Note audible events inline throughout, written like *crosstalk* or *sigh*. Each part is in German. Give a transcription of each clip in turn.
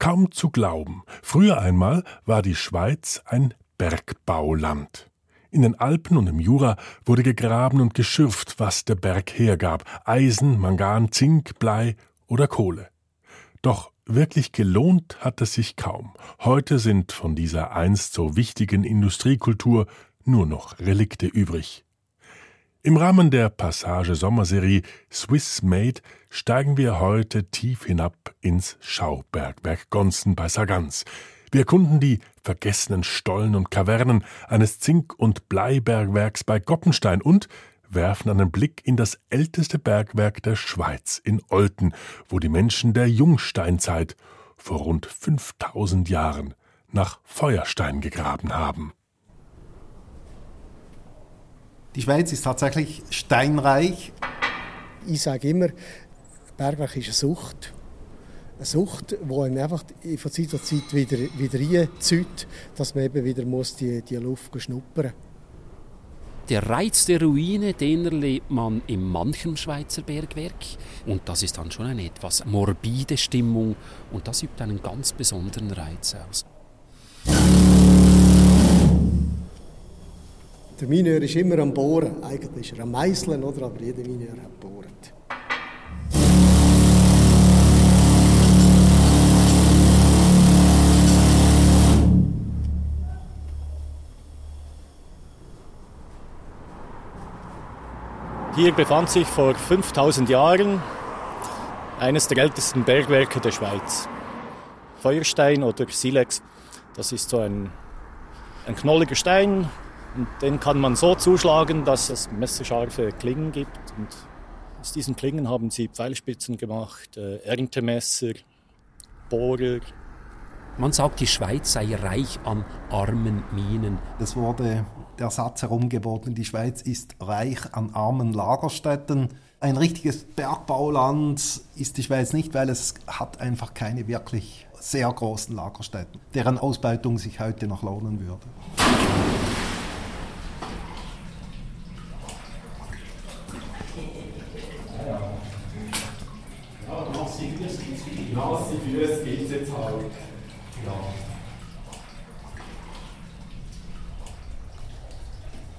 Kaum zu glauben, früher einmal war die Schweiz ein Bergbauland. In den Alpen und im Jura wurde gegraben und geschürft, was der Berg hergab: Eisen, Mangan, Zink, Blei oder Kohle. Doch wirklich gelohnt hat es sich kaum. Heute sind von dieser einst so wichtigen Industriekultur nur noch Relikte übrig. Im Rahmen der Passage Sommerserie Swiss Made steigen wir heute tief hinab ins Schaubergwerk Gonsten bei Sargans. Wir erkunden die vergessenen Stollen und Kavernen eines Zink- und Bleibergwerks bei Goppenstein und werfen einen Blick in das älteste Bergwerk der Schweiz in Olten, wo die Menschen der Jungsteinzeit vor rund 5000 Jahren nach Feuerstein gegraben haben. Die Schweiz ist tatsächlich steinreich. Ich sage immer, Bergwerk ist eine Sucht. Eine Sucht, die einem einfach von Zeit zu Zeit wieder, wieder reinzieht, dass man eben wieder muss die, die Luft schnuppern muss. Der Reiz der Ruine, den erlebt man in manchem Schweizer Bergwerk. Und das ist dann schon eine etwas morbide Stimmung und das übt einen ganz besonderen Reiz aus. Der Mineur ist immer am Bohren. Eigentlich ist er am Meißeln, oder? aber jeder Mineur hat bohrt. Hier befand sich vor 5000 Jahren eines der ältesten Bergwerke der Schweiz. Feuerstein oder Silex, das ist so ein, ein knolliger Stein, und den kann man so zuschlagen, dass es messerscharfe Klingen gibt. Und aus diesen Klingen haben sie Pfeilspitzen gemacht, äh, Erntemesser, Bohrer. Man sagt, die Schweiz sei reich an armen Minen. Es wurde der Satz herumgeboten, die Schweiz ist reich an armen Lagerstätten. Ein richtiges Bergbauland ist die Schweiz nicht, weil es hat einfach keine wirklich sehr großen Lagerstätten, deren Ausbeutung sich heute noch lohnen würde. nasse Füße gibt es jetzt halt. Ja.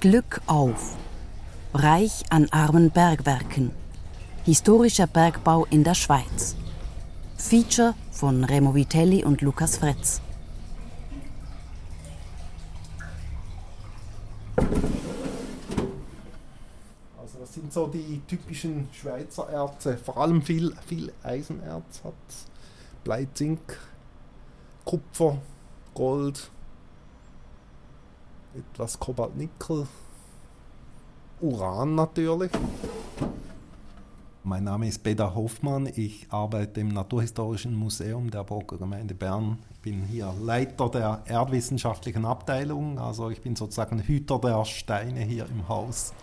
Glück auf. Reich an armen Bergwerken. Historischer Bergbau in der Schweiz. Feature von Remo Vitelli und Lukas Fretz. Also das sind so die typischen Schweizer Erze. Vor allem viel, viel Eisenerz hat Blei, Zink, Kupfer, Gold, etwas Kobalt, Nickel, Uran natürlich. Mein Name ist Beda Hoffmann. Ich arbeite im Naturhistorischen Museum der Burgergemeinde Bern. Ich bin hier Leiter der erdwissenschaftlichen Abteilung, also ich bin sozusagen Hüter der Steine hier im Haus.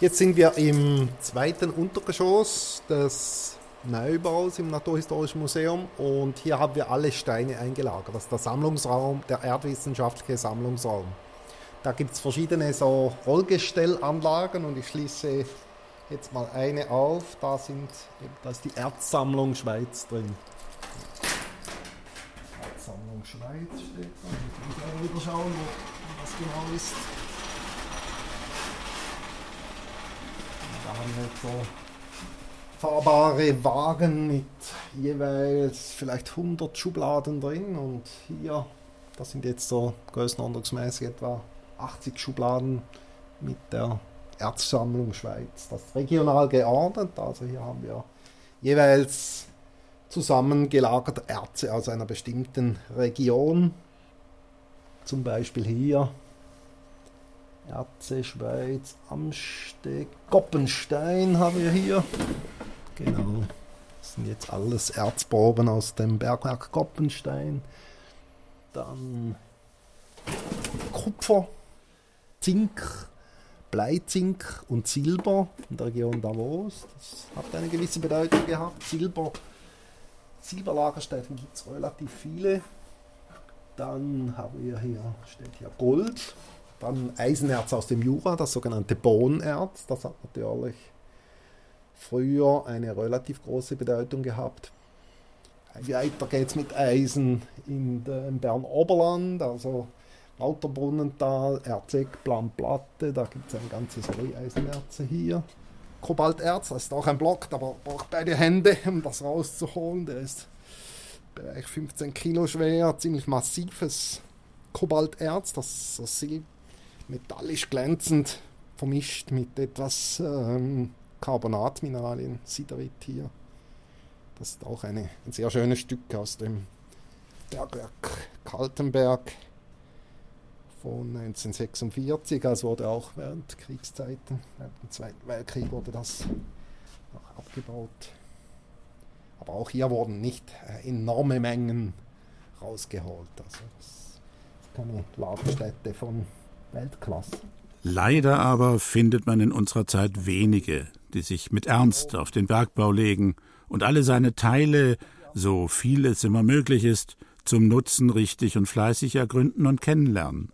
Jetzt sind wir im zweiten Untergeschoss des Neubaus im Naturhistorischen Museum und hier haben wir alle Steine eingelagert. Das ist der Sammlungsraum, der erdwissenschaftliche Sammlungsraum. Da gibt es verschiedene so Rollgestellanlagen und ich schließe jetzt mal eine auf. Da, sind, da ist die Erzsammlung Schweiz drin. Erzsammlung Schweiz steht da. Ich muss auch wieder schauen, wo das genau ist. Da haben wir jetzt so fahrbare Wagen mit jeweils vielleicht 100 Schubladen drin und hier, das sind jetzt so größenordnungsmäßig etwa 80 Schubladen mit der Erzsammlung Schweiz. Das ist regional geordnet, also hier haben wir jeweils zusammengelagerte Erze aus einer bestimmten Region. Zum Beispiel hier Erze Schweiz, Amsteeg, Koppenstein haben wir hier. Genau. Das sind jetzt alles Erzproben aus dem Bergwerk Koppenstein. Dann Kupfer, Zink, Bleizink und Silber in der Region Davos. Das hat eine gewisse Bedeutung gehabt. Silber, Silberlagerstätten gibt es relativ viele. Dann haben wir hier, steht hier Gold. Dann Eisenerz aus dem Jura, das sogenannte Bohnerz. Das hat natürlich früher eine relativ große Bedeutung gehabt. Weiter geht es mit Eisen in dem Bern-Oberland, also Lauterbrunnental, Erzeg, Planplatte, da gibt es ein ganzes Eisenerze hier. Kobalterz, das ist auch ein Block, aber braucht beide Hände, um das rauszuholen. Der ist Bereich 15 Kilo schwer, ziemlich massives Kobalterz, das so metallisch glänzend vermischt mit etwas ähm, Carbonatmineralien, Siderit hier. Das ist auch eine, ein sehr schönes Stück aus dem Bergwerk Kaltenberg von 1946. Also wurde auch während Kriegszeiten, während dem Zweiten Weltkrieg wurde das auch abgebaut. Aber auch hier wurden nicht enorme Mengen rausgeholt. Also das ist keine Lagerstätte von Weltklasse. Leider aber findet man in unserer Zeit wenige, die sich mit Ernst auf den Bergbau legen und alle seine Teile, so viel es immer möglich ist, zum Nutzen richtig und fleißig ergründen und kennenlernen.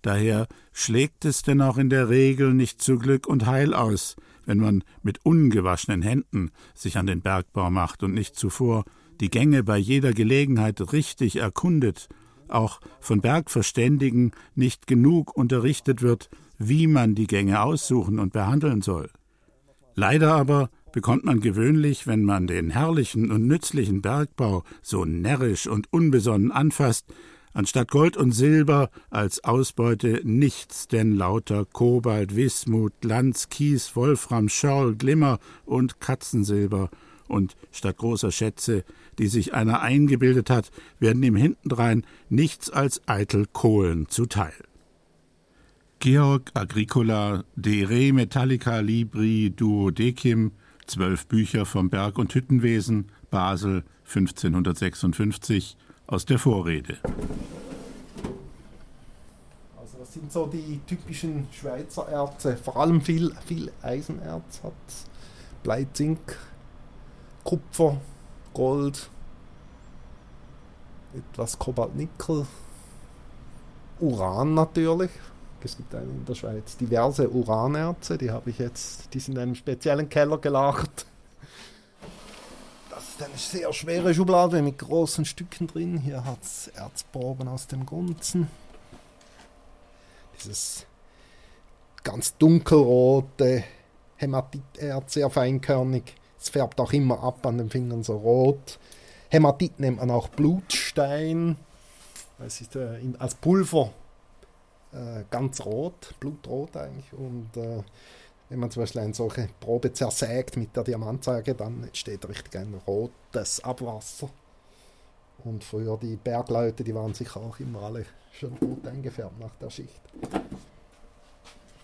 Daher schlägt es denn auch in der Regel nicht zu Glück und Heil aus, wenn man mit ungewaschenen Händen sich an den Bergbau macht und nicht zuvor die Gänge bei jeder Gelegenheit richtig erkundet, auch von Bergverständigen nicht genug unterrichtet wird, wie man die Gänge aussuchen und behandeln soll. Leider aber bekommt man gewöhnlich, wenn man den herrlichen und nützlichen Bergbau so närrisch und unbesonnen anfasst, anstatt Gold und Silber als Ausbeute nichts denn lauter Kobalt, Wismut, Glanz, Kies, Wolfram, Schorl, Glimmer und Katzensilber, und statt großer Schätze, die sich einer eingebildet hat, werden ihm hintendrein nichts als eitel Kohlen zuteil. Georg Agricola De Re Metallica Libri Duodecim, zwölf Bücher vom Berg- und Hüttenwesen, Basel 1556, aus der Vorrede. Also das sind so die typischen Schweizer Erze, vor allem viel, viel Eisenerz hat Blei, Zink, Kupfer, Gold, etwas Kobalt, Nickel, Uran natürlich. Es gibt in der Schweiz diverse Uranerze, die habe ich jetzt, die sind in einem speziellen Keller gelagert ist eine sehr schwere Schublade mit großen Stücken drin. Hier hat es Erzproben aus dem Gunzen. Dieses ganz dunkelrote Hämatiterz, sehr feinkörnig. Es färbt auch immer ab an den Fingern so rot. Hämatit nennt man auch Blutstein. Es ist äh, in, als Pulver äh, ganz rot, blutrot eigentlich. Und äh, wenn man zum Beispiel eine solche Probe zersägt mit der Diamantsäge, dann entsteht richtig ein rotes Abwasser. Und früher die Bergleute, die waren sicher auch immer alle schon rot eingefärbt nach der Schicht.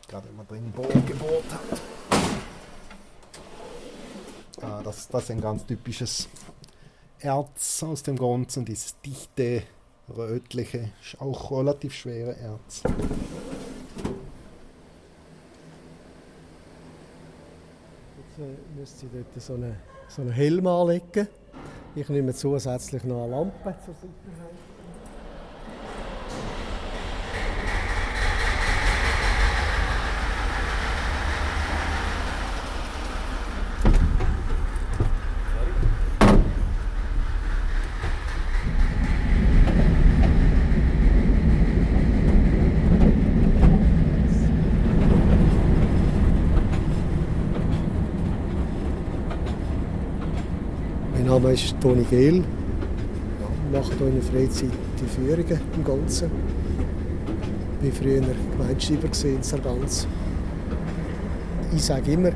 Gerade wenn man drin Bohren gebohrt hat. Ah, das, das ist ein ganz typisches Erz aus dem Gonzen, dieses dichte, rötliche, auch relativ schwere Erz. Jetzt müsste ich dort so einen, so einen Helm anlegen. Ich nehme zusätzlich noch eine Lampe zur Sicherheit. Name ist Toni Gehl. Ich mache hier in der Freizeit die Führungen im Ganzen. Ich war früher Gemeinschreiber in Sargans. Ich sage immer,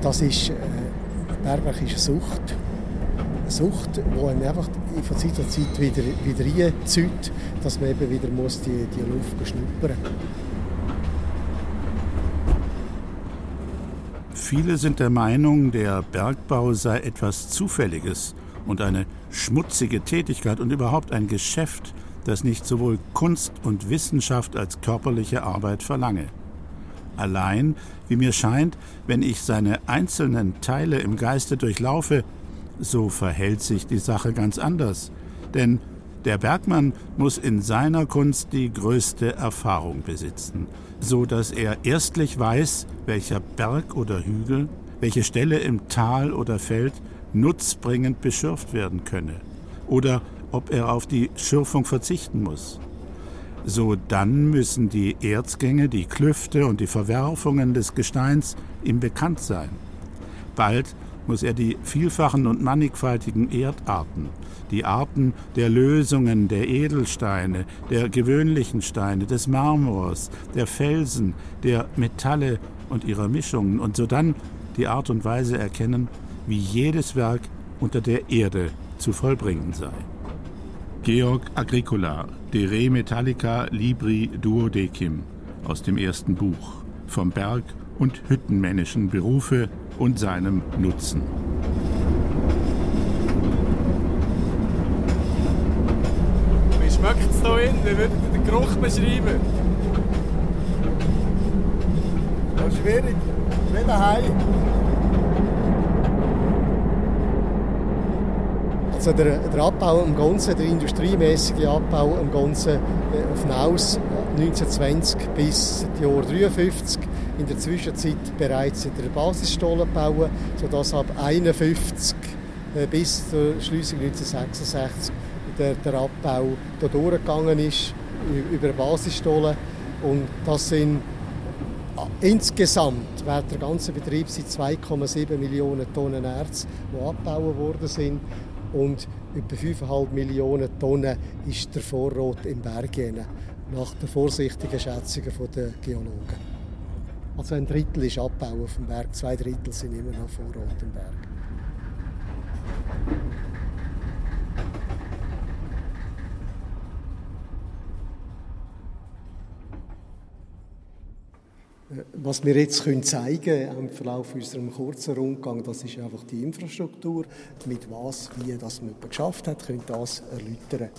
das ist, äh, Bergwerk ist eine Sucht. Eine Sucht, die einem einfach von Zeit zu Zeit wieder, wieder reinzieht, dass man eben wieder muss die, die Luft schnuppern muss. Viele sind der Meinung, der Bergbau sei etwas Zufälliges und eine schmutzige Tätigkeit und überhaupt ein Geschäft, das nicht sowohl Kunst und Wissenschaft als körperliche Arbeit verlange. Allein, wie mir scheint, wenn ich seine einzelnen Teile im Geiste durchlaufe, so verhält sich die Sache ganz anders. Denn der Bergmann muss in seiner Kunst die größte Erfahrung besitzen, so dass er erstlich weiß, welcher Berg oder Hügel, welche Stelle im Tal oder Feld nutzbringend beschürft werden könne. oder ob er auf die Schürfung verzichten muss. So dann müssen die Erzgänge, die Klüfte und die Verwerfungen des Gesteins ihm bekannt sein. Bald muss er die vielfachen und mannigfaltigen Erdarten, die Arten der Lösungen der Edelsteine, der gewöhnlichen Steine, des Marmors, der Felsen, der Metalle und ihrer Mischungen und sodann die Art und Weise erkennen, wie jedes Werk unter der Erde zu vollbringen sei. Georg Agricola, De Re Metallica Libri Duodecim aus dem ersten Buch vom Berg und hüttenmännischen Berufe und seinem Nutzen. Wie schmeckt es hier innen? Wie würdet ihr den Geruch beschreiben? Das ist schwierig. Wie daheim. Also der, der Abbau im Ganzen, der industriemäßige Abbau im Ganzen äh, auf Naus 1920 bis Jahr 1953 in der Zwischenzeit bereits in der Basisstollen bauen, sodass ab 1951 äh, bis zur Schliessung 1966 der, der Abbau da durchgegangen ist über Basisstollen und das sind äh, Insgesamt während der ganzen Betrieb sind 2,7 Millionen Tonnen Erz, die abgebaut worden sind. Und etwa 5,5 Millionen Tonnen ist der Vorrat im Berg nach den vorsichtigen Schätzungen der Geologen. Also ein Drittel ist abgebaut vom Berg, zwei Drittel sind immer noch Vorrat im Berg. Was wir jetzt können zeigen im Verlauf unserem kurzen Rundgang, das ist einfach die Infrastruktur. Mit was, wie das man geschafft hat, können das erläutern.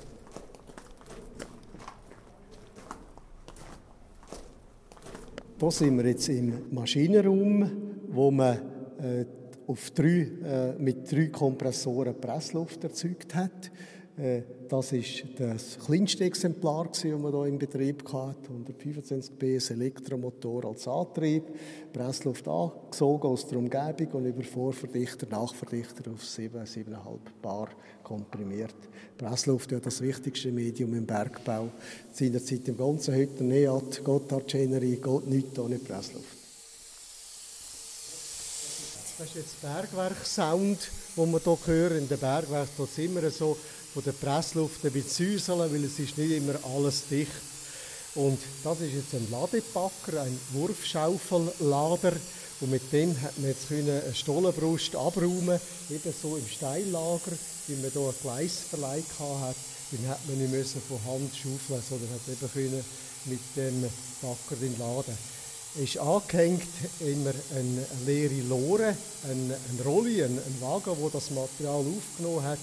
Hier sind wir jetzt im Maschinenraum, wo man äh, auf drei, äh, mit drei Kompressoren Pressluft erzeugt hat. Äh, das ist das kleinste Exemplar, das wir hier im Betrieb hatten. 125 PS Elektromotor als Antrieb, Pressluft angesogen aus der Umgebung und über Vorverdichter, Nachverdichter auf 7, 7,5 Bar komprimiert. Pressluft ist ja das wichtigste Medium im Bergbau. Seinerzeit im ganzen Hütter, Neat, Gotthard, Generie, geht nichts ohne Pressluft. Das ist jetzt Bergwerk-Sound, den wir hier hören. In den Bergwerken es immer so, von der Pressluft ein bisschen säuseln, weil es ist nicht immer alles dicht. Und das ist jetzt ein Ladepacker, ein Wurfschaufellader. Und mit dem hat man jetzt eine Stollenbrust abräumen, eben so im Steillager, wie man hier ein Gleisverleih hat. Dann hat man nicht von Hand schaufeln, sondern hat eben können mit dem Packer den laden. Ist angehängt immer eine leere Lore, eine Rolle, ein, ein Wagen, wo das Material aufgenommen hat.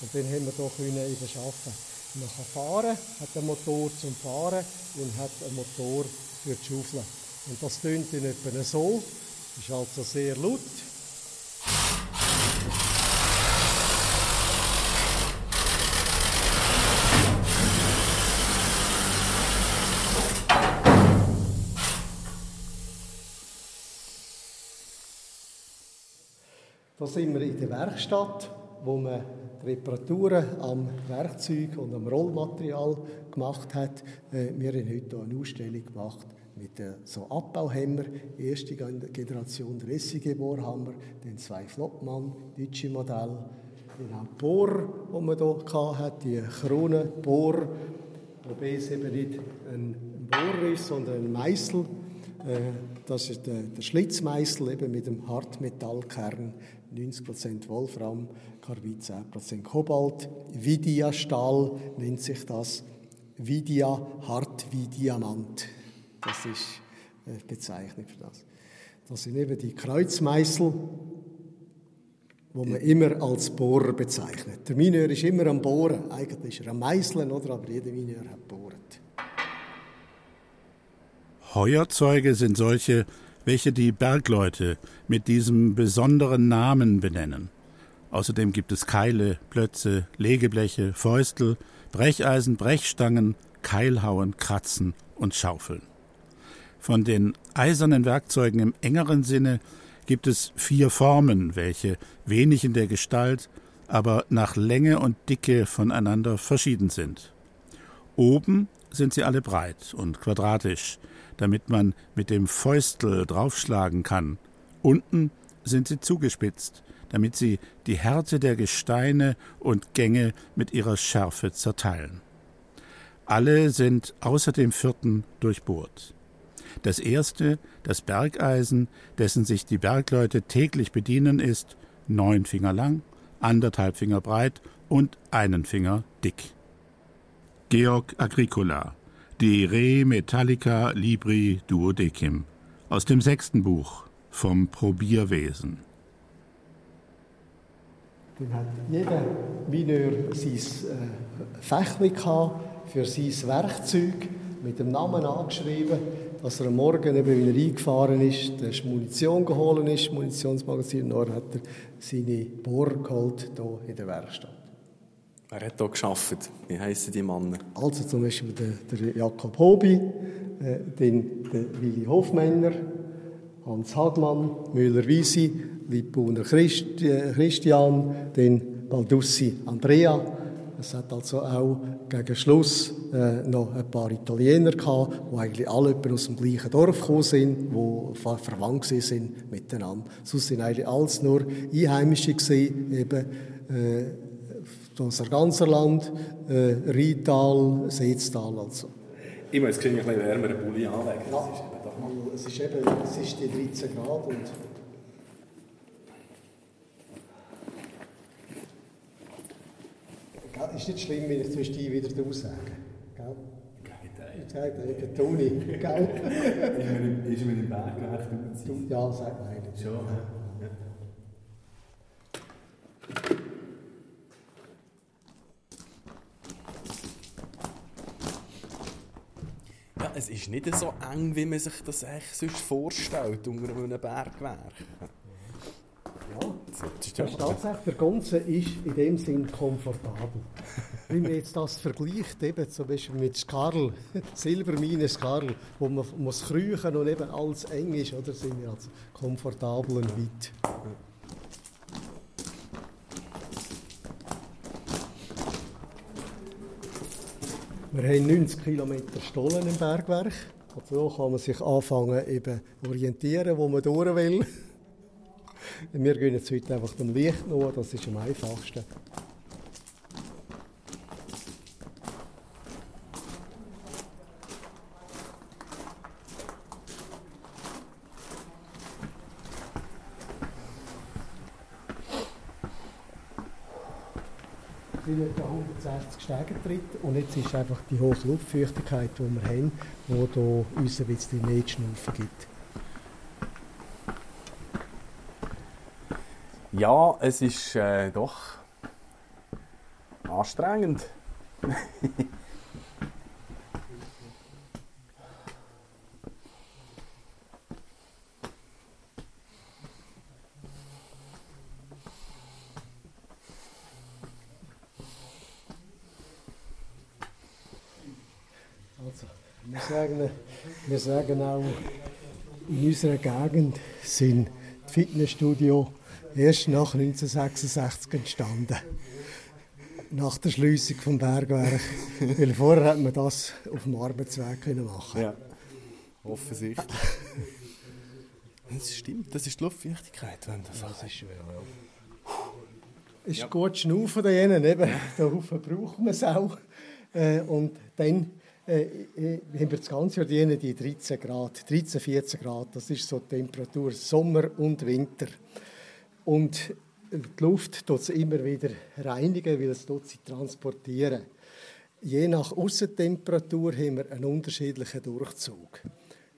Und dann haben wir hier können eben arbeiten. Man kann fahren, hat einen Motor zum Fahren und hat einen Motor für die Schaufel. Und das tönt in etwa so, ist also sehr laut. Da sind wir in der Werkstatt, wo man Reparaturen am Werkzeug und am Rollmaterial gemacht hat. Äh, wir haben heute eine Ausstellung gemacht mit so Abbauhämmer, erste Generation der SIG-Bohrhammer, dann zwei Flottmann, deutsche Modell, dann auch Bohr, die man hier hatte, die Kronenbohr, wobei es eben nicht ein Bohr ist, sondern ein Meißel. Äh, das ist der, der Schlitzmeißel eben mit dem Hartmetallkern, 90% Wolfram, Carbid 10% Kobalt. Vidia Stahl nennt sich das. Vidia hart wie Diamant. Das ist eine Bezeichnung für das. Das sind eben die Kreuzmeißel, wo man immer als Bohrer bezeichnet. Der Mineur ist immer am Bohren. Eigentlich ist er am Meißeln, oder? aber jeder Mineur hat bohrt. Heuerzeuge sind solche, welche die Bergleute mit diesem besonderen Namen benennen. Außerdem gibt es Keile, Plötze, Legebleche, Fäustel, Brecheisen, Brechstangen, Keilhauen, Kratzen und Schaufeln. Von den eisernen Werkzeugen im engeren Sinne gibt es vier Formen, welche wenig in der Gestalt, aber nach Länge und Dicke voneinander verschieden sind. Oben sind sie alle breit und quadratisch, damit man mit dem Fäustel draufschlagen kann. Unten sind sie zugespitzt, damit sie die Härte der Gesteine und Gänge mit ihrer Schärfe zerteilen. Alle sind außer dem vierten durchbohrt. Das erste, das Bergeisen, dessen sich die Bergleute täglich bedienen, ist neun Finger lang, anderthalb Finger breit und einen Finger dick. Georg Agricola, De Re Metallica Libri Duodecim, aus dem sechsten Buch vom Probierwesen. Dann hat jeder Mineur sein äh, Fächli für sein Werkzeug mit dem Namen angeschrieben, dass er am Morgen eben wieder eingefahren ist, der Munition geholt ist, Munitionsmagazin, und dann hat er seine Bohr geholt hier in der Werkstatt. Wer hat hier gearbeitet? Wie heissen die Männer? Also zum Beispiel der, der Jakob Hobi, äh, der Willi Hofmänner, Hans Hagmann, Müller-Wiesi, Liebbrunner Christ, äh, Christian, den Baldussi Andrea. Es hat also auch gegen Schluss äh, noch ein paar Italiener gehabt, die eigentlich alle aus dem gleichen Dorf gekommen sind, die verwandt sind miteinander. Sonst sind eigentlich alles nur Einheimische gewesen, eben äh, unser ganzer Land, äh, Rheintal, Seetztal also. Ich muss jetzt ein bisschen wärmeren Pulli anlegen. Ja, es ist eben es ist die 13 Grad und ist nicht schlimm, wenn ich zwischendurch wieder du sage. Gell? Gegenteil. Der Toni, gell? ist mir im Bergwerk du? Ja, sag mal. Schon, ja. Ja, es ist nicht so eng, wie man sich das echt sonst vorstellt unter einem Bergwerk. Ja, das ist tatsächlich, der Ganze ist in dem Sinn komfortabel. Wenn man jetzt das vergleicht, eben zum Beispiel mit Skarl, *laughs* Silbermine Skarl, wo man muss kriechen und eben alles eng ist, oder, sind wir also komfortabel und weit. Wir haben 90 Kilometer Stollen im Bergwerk. Also so kann man sich anfangen eben orientieren, wo man durch will. *laughs* Wir gehen jetzt heute einfach dem Licht nach, das ist am einfachsten. sind etwa 160 Stege tritt und jetzt ist einfach die hohe Luftfeuchtigkeit, die wir haben, die uns ein bisschen mehr Schnaufen gibt. Ja, es ist äh, doch anstrengend. *laughs* Also, wir sagen, wir sagen auch, in unserer Gegend sind die Fitnessstudios erst nach 1966 entstanden. Nach der Schliessung des Bergwerk. Weil vorher hat man das auf dem Arbeitsweg machen Ja, offensichtlich. Das stimmt, das ist die Luftwichtigkeit. Wenn das das ist schwer, ja. Es ist gut schnaufen da eben. Da braucht man es auch. Äh, und dann äh, äh, haben wir das ganze Jahr die, die 13 Grad, 13, 14 Grad. Das ist so die Temperatur Sommer und Winter. Und die Luft tut sie immer wieder reinigen, weil es tut sie transportieren. Je nach Aussentemperatur haben wir einen unterschiedlichen Durchzug.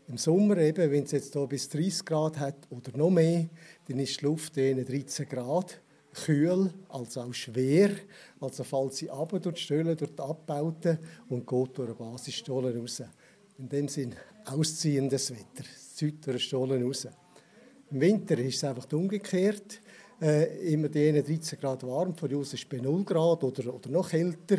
Im Sommer eben, wenn es jetzt hier bis 30 Grad hat oder noch mehr, dann ist die Luft 13 Grad, kühl, also auch schwer. Also fällt sie ab durch die Stollen, durch die Abbauten und geht durch den Basisstollen raus. In dem Sinn ausziehendes Wetter. Es zieht durch den Stollen raus. Im Winter ist es einfach umgekehrt. Äh, immer die 13 Grad warm, von uns ist bei 0 Grad oder, oder noch kälter.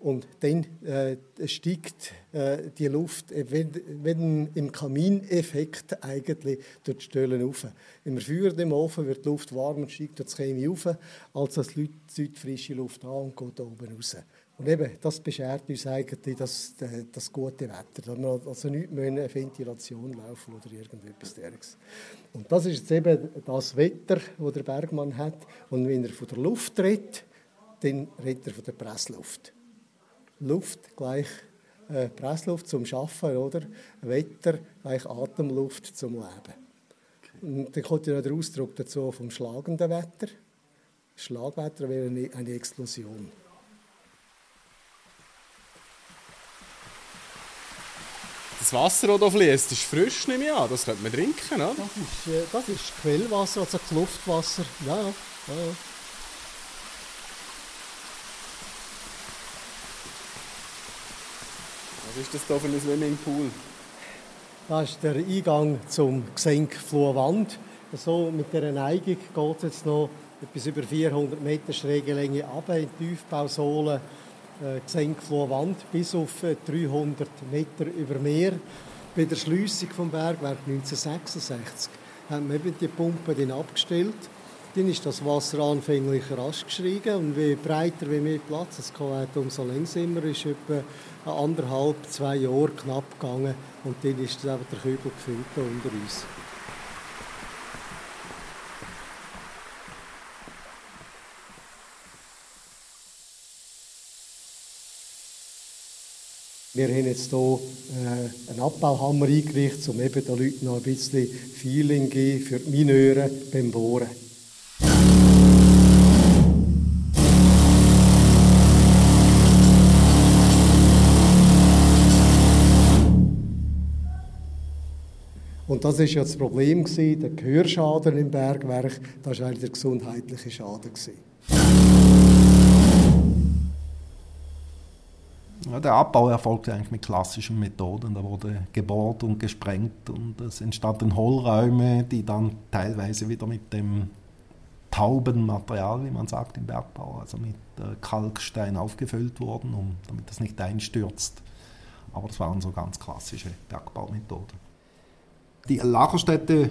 Und dann äh, steigt äh, die Luft, äh, wenn, wenn im Kamineffekt eigentlich durch die Stellen auf. Man feuert im Ofen, wird die Luft warm und steigt durch das Chemie auf, als es zieht frische Luft an und geht oben raus. Und eben, das beschert uns eigentlich das, das gute Wetter. Da wir also nicht mehr eine Ventilation laufen oder irgendetwas dergleichen. Und das ist jetzt eben das Wetter, das der Bergmann hat. Und wenn er von der Luft redet, dann redet er von der Pressluft. Luft gleich äh, Pressluft zum Schaffen, oder? Wetter gleich Atemluft zum Leben. Und dann kommt ja noch der Ausdruck dazu vom schlagenden Wetter. Schlagwetter wäre eine, eine Explosion. Das Wasser, das hier fließt, ist frisch, nehme ich an. Das könnte man trinken, oder? Das ist, äh, das ist Quellwasser, also Luftwasser. Ja, ja. ja. Was ist das hier für ein Swimmingpool? Das ist der Eingang zum Gesenkflurwand. So mit dieser Neigung geht es jetzt noch etwas über 400 Meter schräge Länge ab in die Tiefbausohle äh, Gesenkflurwand bis auf 300 äh, Meter über Meer. Bei der Schliessung vom Bergwerk 1966 haben wir die Pumpe dann abgestellt. Dann ist das Wasser anfänglich rasch gestiegen und je breiter, wie mehr Platz es hatte, umso langsamer ist etwa anderthalb, zwei Jahre knapp gegangen und dann ist der Kübel gefüllt unter uns. Wir haben jetzt hier äh, einen Abbauhammer eingerichtet, um eben den Leuten noch ein bisschen Feeling zu geben für die Mineure beim Bohren. Und das ist ja das Problem der Gehörschaden im Bergwerk, das war eigentlich der gesundheitliche Schaden Ja, der Abbau erfolgte eigentlich mit klassischen Methoden. Da wurde gebohrt und gesprengt und es entstanden Hohlräume, die dann teilweise wieder mit dem tauben Material, wie man sagt im Bergbau, also mit äh, Kalkstein aufgefüllt wurden, um, damit das nicht einstürzt. Aber das waren so ganz klassische Bergbaumethoden. Die Lagerstätte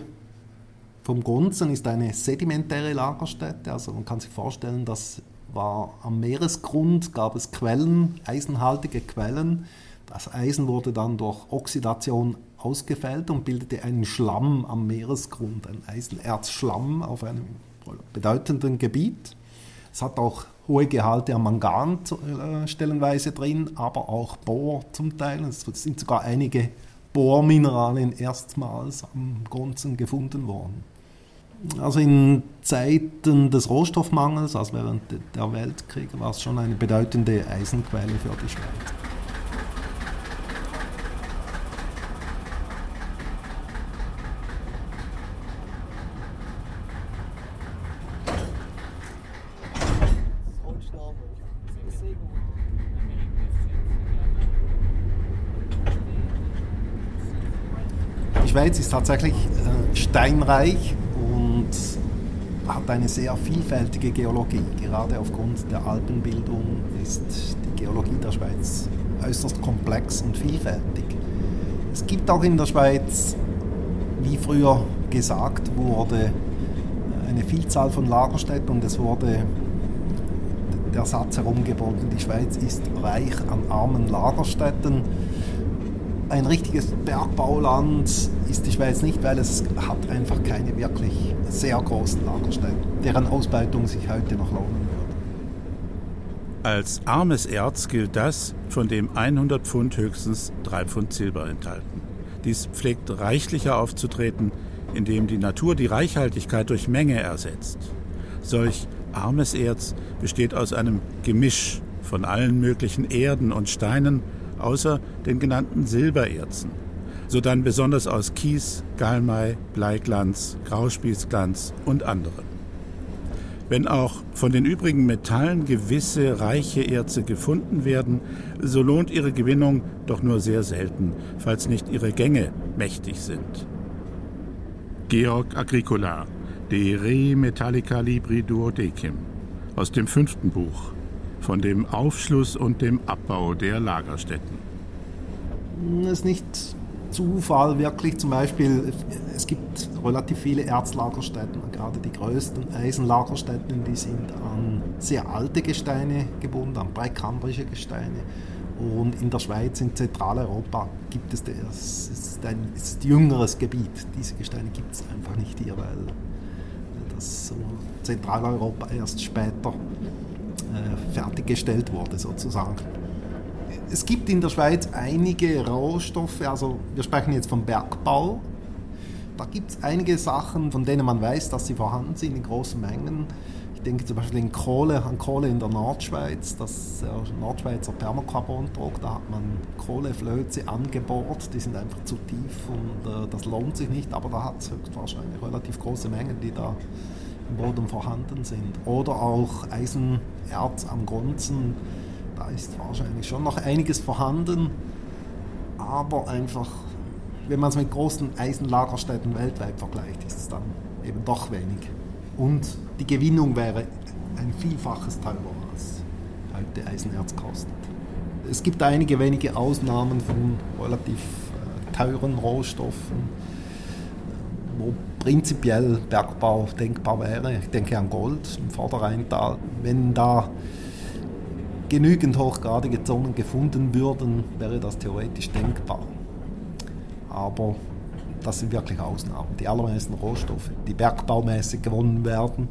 vom Gunzen ist eine sedimentäre Lagerstätte. Also man kann sich vorstellen, dass war am Meeresgrund, gab es Quellen, eisenhaltige Quellen. Das Eisen wurde dann durch Oxidation ausgefällt und bildete einen Schlamm am Meeresgrund, ein Eisenerzschlamm auf einem bedeutenden Gebiet. Es hat auch hohe Gehalte an Mangan äh, stellenweise drin, aber auch Bohr zum Teil. Es sind sogar einige Bohrmineralien erstmals am Grunzen gefunden worden. Also in Zeiten des Rohstoffmangels, also während der Weltkriege, war es schon eine bedeutende Eisenquelle für die Schweiz. Die Schweiz ist tatsächlich äh, steinreich hat eine sehr vielfältige Geologie. Gerade aufgrund der Alpenbildung ist die Geologie der Schweiz äußerst komplex und vielfältig. Es gibt auch in der Schweiz, wie früher gesagt wurde, eine Vielzahl von Lagerstätten und es wurde der Satz herumgeboten, die Schweiz ist reich an armen Lagerstätten ein richtiges Bergbauland ist die Schweiz nicht, weil es hat einfach keine wirklich sehr großen Lagerstätten, deren Ausbeutung sich heute noch lohnen würde. Als armes Erz gilt das, von dem 100 Pfund höchstens 3 Pfund Silber enthalten. Dies pflegt reichlicher aufzutreten, indem die Natur die Reichhaltigkeit durch Menge ersetzt. Solch armes Erz besteht aus einem Gemisch von allen möglichen Erden und Steinen, außer den genannten Silbererzen, sodann besonders aus Kies, Galmai, Bleiglanz, Grauspießglanz und anderen. Wenn auch von den übrigen Metallen gewisse reiche Erze gefunden werden, so lohnt ihre Gewinnung doch nur sehr selten, falls nicht ihre Gänge mächtig sind. Georg Agricola, De Re Metallica Libri Duodecim aus dem fünften Buch von dem Aufschluss und dem Abbau der Lagerstätten. Es ist nicht Zufall wirklich. Zum Beispiel, es gibt relativ viele Erzlagerstätten, gerade die größten Eisenlagerstätten, die sind an sehr alte Gesteine gebunden, an präkambrische Gesteine. Und in der Schweiz, in Zentraleuropa, gibt es das. Ist ein, ist jüngeres Gebiet. Diese Gesteine gibt es einfach nicht hier, weil das Zentraleuropa erst später fertiggestellt wurde, sozusagen. Es gibt in der Schweiz einige Rohstoffe, also wir sprechen jetzt vom Bergbau. Da gibt es einige Sachen, von denen man weiß, dass sie vorhanden sind in großen Mengen. Ich denke zum Beispiel in Kohle, an Kohle in der Nordschweiz, das äh, Nordschweizer Permocarbon-Druck, da hat man Kohleflöze angebohrt, die sind einfach zu tief und äh, das lohnt sich nicht, aber da hat es höchstwahrscheinlich relativ große Mengen, die da Boden vorhanden sind. Oder auch Eisenerz am Grunzen, da ist wahrscheinlich schon noch einiges vorhanden, aber einfach, wenn man es mit großen Eisenlagerstätten weltweit vergleicht, ist es dann eben doch wenig. Und die Gewinnung wäre ein Vielfaches teurer als heute Eisenerz kostet. Es gibt einige wenige Ausnahmen von relativ äh, teuren Rohstoffen, wo prinzipiell Bergbau denkbar wäre. Ich denke an Gold im Vorderrheintal. Wenn da genügend hochgradige Zonen gefunden würden, wäre das theoretisch denkbar. Aber das sind wirklich Ausnahmen. Die allermeisten Rohstoffe, die bergbaumäßig gewonnen werden,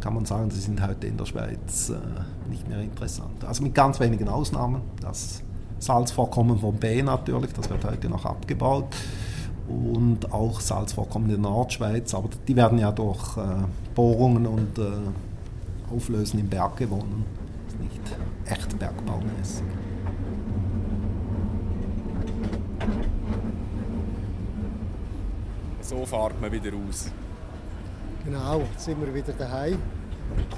kann man sagen, sie sind heute in der Schweiz äh, nicht mehr interessant. Also mit ganz wenigen Ausnahmen. Das Salzvorkommen von B natürlich, das wird heute noch abgebaut. Und auch Salzvorkommen in der Nordschweiz, aber die werden ja durch äh, Bohrungen und äh, Auflösen im Berg gewonnen. Das ist nicht echt bergbaumäßig. So fährt man wieder aus. Genau, jetzt sind wir wieder daheim.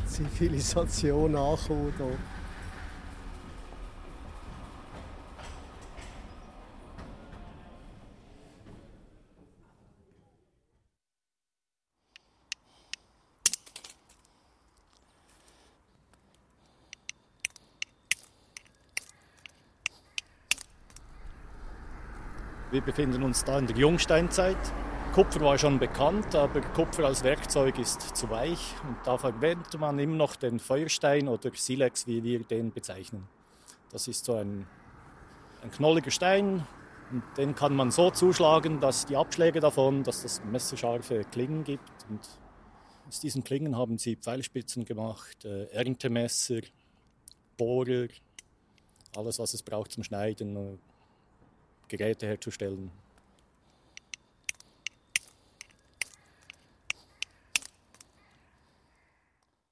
Zivilisation angekommen hier. Wir befinden uns da in der Jungsteinzeit. Kupfer war schon bekannt, aber Kupfer als Werkzeug ist zu weich und da verwendet man immer noch den Feuerstein oder Silex, wie wir den bezeichnen. Das ist so ein, ein knolliger Stein und den kann man so zuschlagen, dass die Abschläge davon, dass das messerscharfe Klingen gibt und aus diesen Klingen haben sie Pfeilspitzen gemacht, äh, Erntemesser, Bohrer, alles was es braucht zum Schneiden, äh, Geräte herzustellen.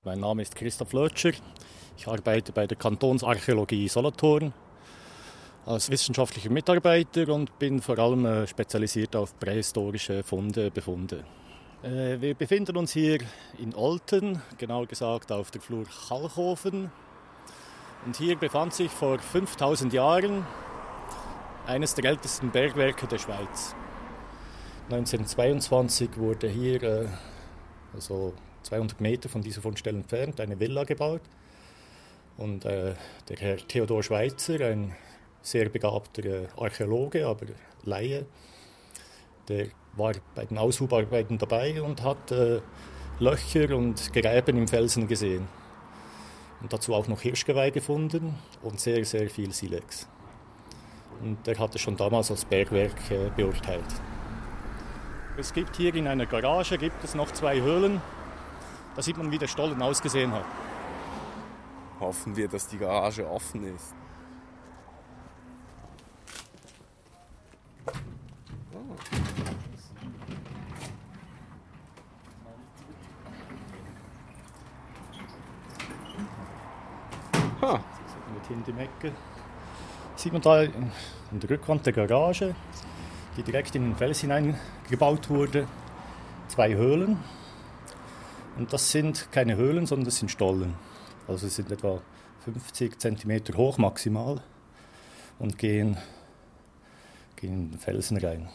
Mein Name ist Christoph Lötscher. Ich arbeite bei der Kantonsarchäologie Solothurn als wissenschaftlicher Mitarbeiter und bin vor allem äh, spezialisiert auf prähistorische Funde, Befunde. Äh, wir befinden uns hier in Olten, genauer gesagt auf der Flur Chalchofen. Und hier befand sich vor 5000 Jahren eines der ältesten Bergwerke der Schweiz. 1922 wurde hier, äh, also 200 Meter von dieser Fundstelle entfernt, eine Villa gebaut. Und äh, der Herr Theodor Schweitzer, ein sehr begabter äh, Archäologe, aber Laie, der war bei den Aushubarbeiten dabei und hat äh, Löcher und Gräben im Felsen gesehen. Und dazu auch noch Hirschgeweih gefunden und sehr, sehr viel Silex. Und er hat es schon damals als Bergwerk äh, beurteilt. Es gibt hier in einer Garage gibt es noch zwei Höhlen. Da sieht man, wie der Stollen ausgesehen hat. Hoffen wir, dass die Garage offen ist. Ha. Mit hinten im Ecke. Sieht man da in der Rückwand der Garage, die direkt in den Fels hineingebaut wurde, zwei Höhlen. Und das sind keine Höhlen, sondern das sind Stollen. Also sie sind etwa 50 cm hoch maximal und gehen, gehen in den Felsen rein.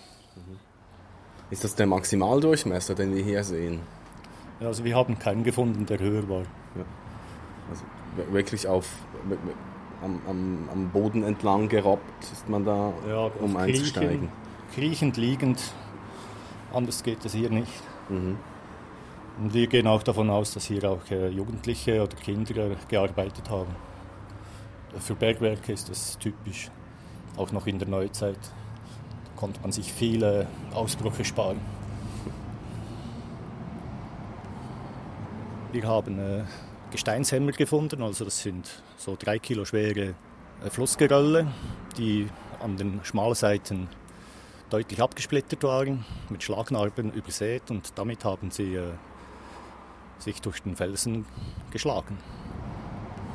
Ist das der Maximaldurchmesser, den wir hier sehen? Ja, also wir haben keinen gefunden, der höher war. Ja. Also wirklich auf am, am, am Boden entlang gerobbt ist man da, ja, um einzusteigen. Kriechend, liegend, anders geht es hier nicht. Mhm. Und wir gehen auch davon aus, dass hier auch äh, Jugendliche oder Kinder äh, gearbeitet haben. Für Bergwerke ist das typisch, auch noch in der Neuzeit. Da konnte man sich viele Ausbrüche sparen. Wir haben äh, Gesteinshämmer gefunden, also das sind so drei Kilo schwere äh, Flussgerölle, die an den Schmalseiten deutlich abgesplittert waren, mit Schlagnarben übersät und damit haben sie äh, sich durch den Felsen geschlagen.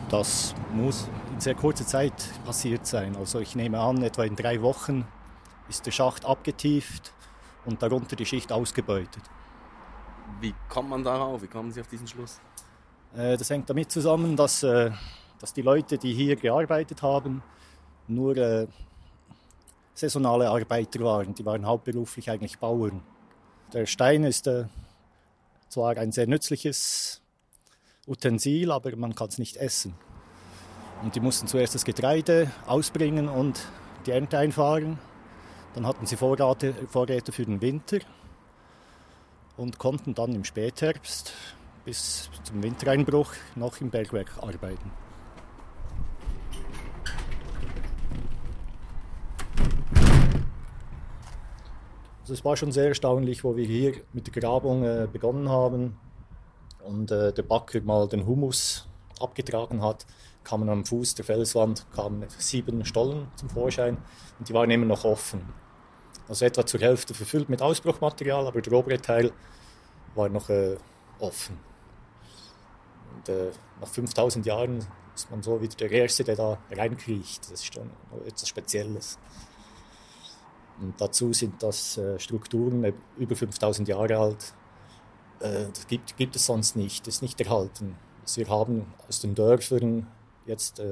Das muss in sehr kurzer Zeit passiert sein. Also ich nehme an, etwa in drei Wochen ist der Schacht abgetieft und darunter die Schicht ausgebeutet. Wie kommt man darauf? Wie kommen Sie auf diesen Schluss? Äh, das hängt damit zusammen, dass, äh, dass die Leute, die hier gearbeitet haben, nur äh, saisonale Arbeiter waren. Die waren hauptberuflich eigentlich Bauern. Der Stein ist zwar ein sehr nützliches Utensil, aber man kann es nicht essen. Und die mussten zuerst das Getreide ausbringen und die Ernte einfahren. Dann hatten sie Vorräte, Vorräte für den Winter und konnten dann im Spätherbst bis zum Wintereinbruch noch im Bergwerk arbeiten. Also es war schon sehr erstaunlich, wo wir hier mit der Grabung äh, begonnen haben und äh, der Backer mal den Humus abgetragen hat, kamen am Fuß der Felswand kamen sieben Stollen zum Vorschein und die waren immer noch offen. Also etwa zur Hälfte verfüllt mit Ausbruchmaterial, aber der obere Teil war noch äh, offen. Äh, nach 5000 Jahren ist man so wieder der Erste, der da reinkriecht. Das ist schon etwas Spezielles. Und dazu sind das äh, Strukturen äh, über 5000 Jahre alt. Das gibt, gibt es sonst nicht, das ist nicht erhalten. Also wir haben aus den Dörfern, jetzt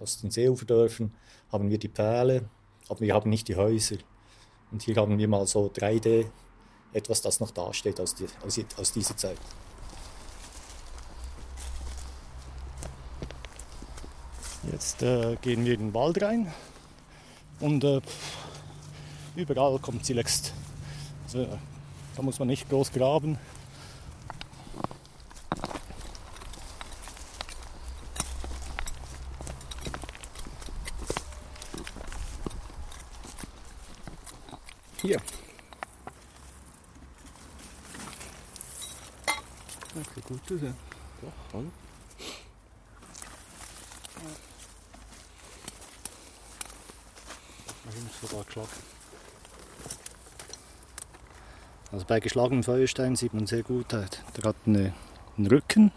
aus den Seeuferdörfern, haben wir die Pfähle, aber wir haben nicht die Häuser. Und hier haben wir mal so 3D, etwas, das noch dasteht aus, die, aus, aus dieser Zeit. Jetzt äh, gehen wir in den Wald rein und äh, überall kommt Silex. Also, da muss man nicht groß graben. Hier. Okay, gut, das ist ja. Doch, sogar geschlagen. Also bei geschlagenen Feuersteinen sieht man sehr gut, der hat eine, einen Rücken,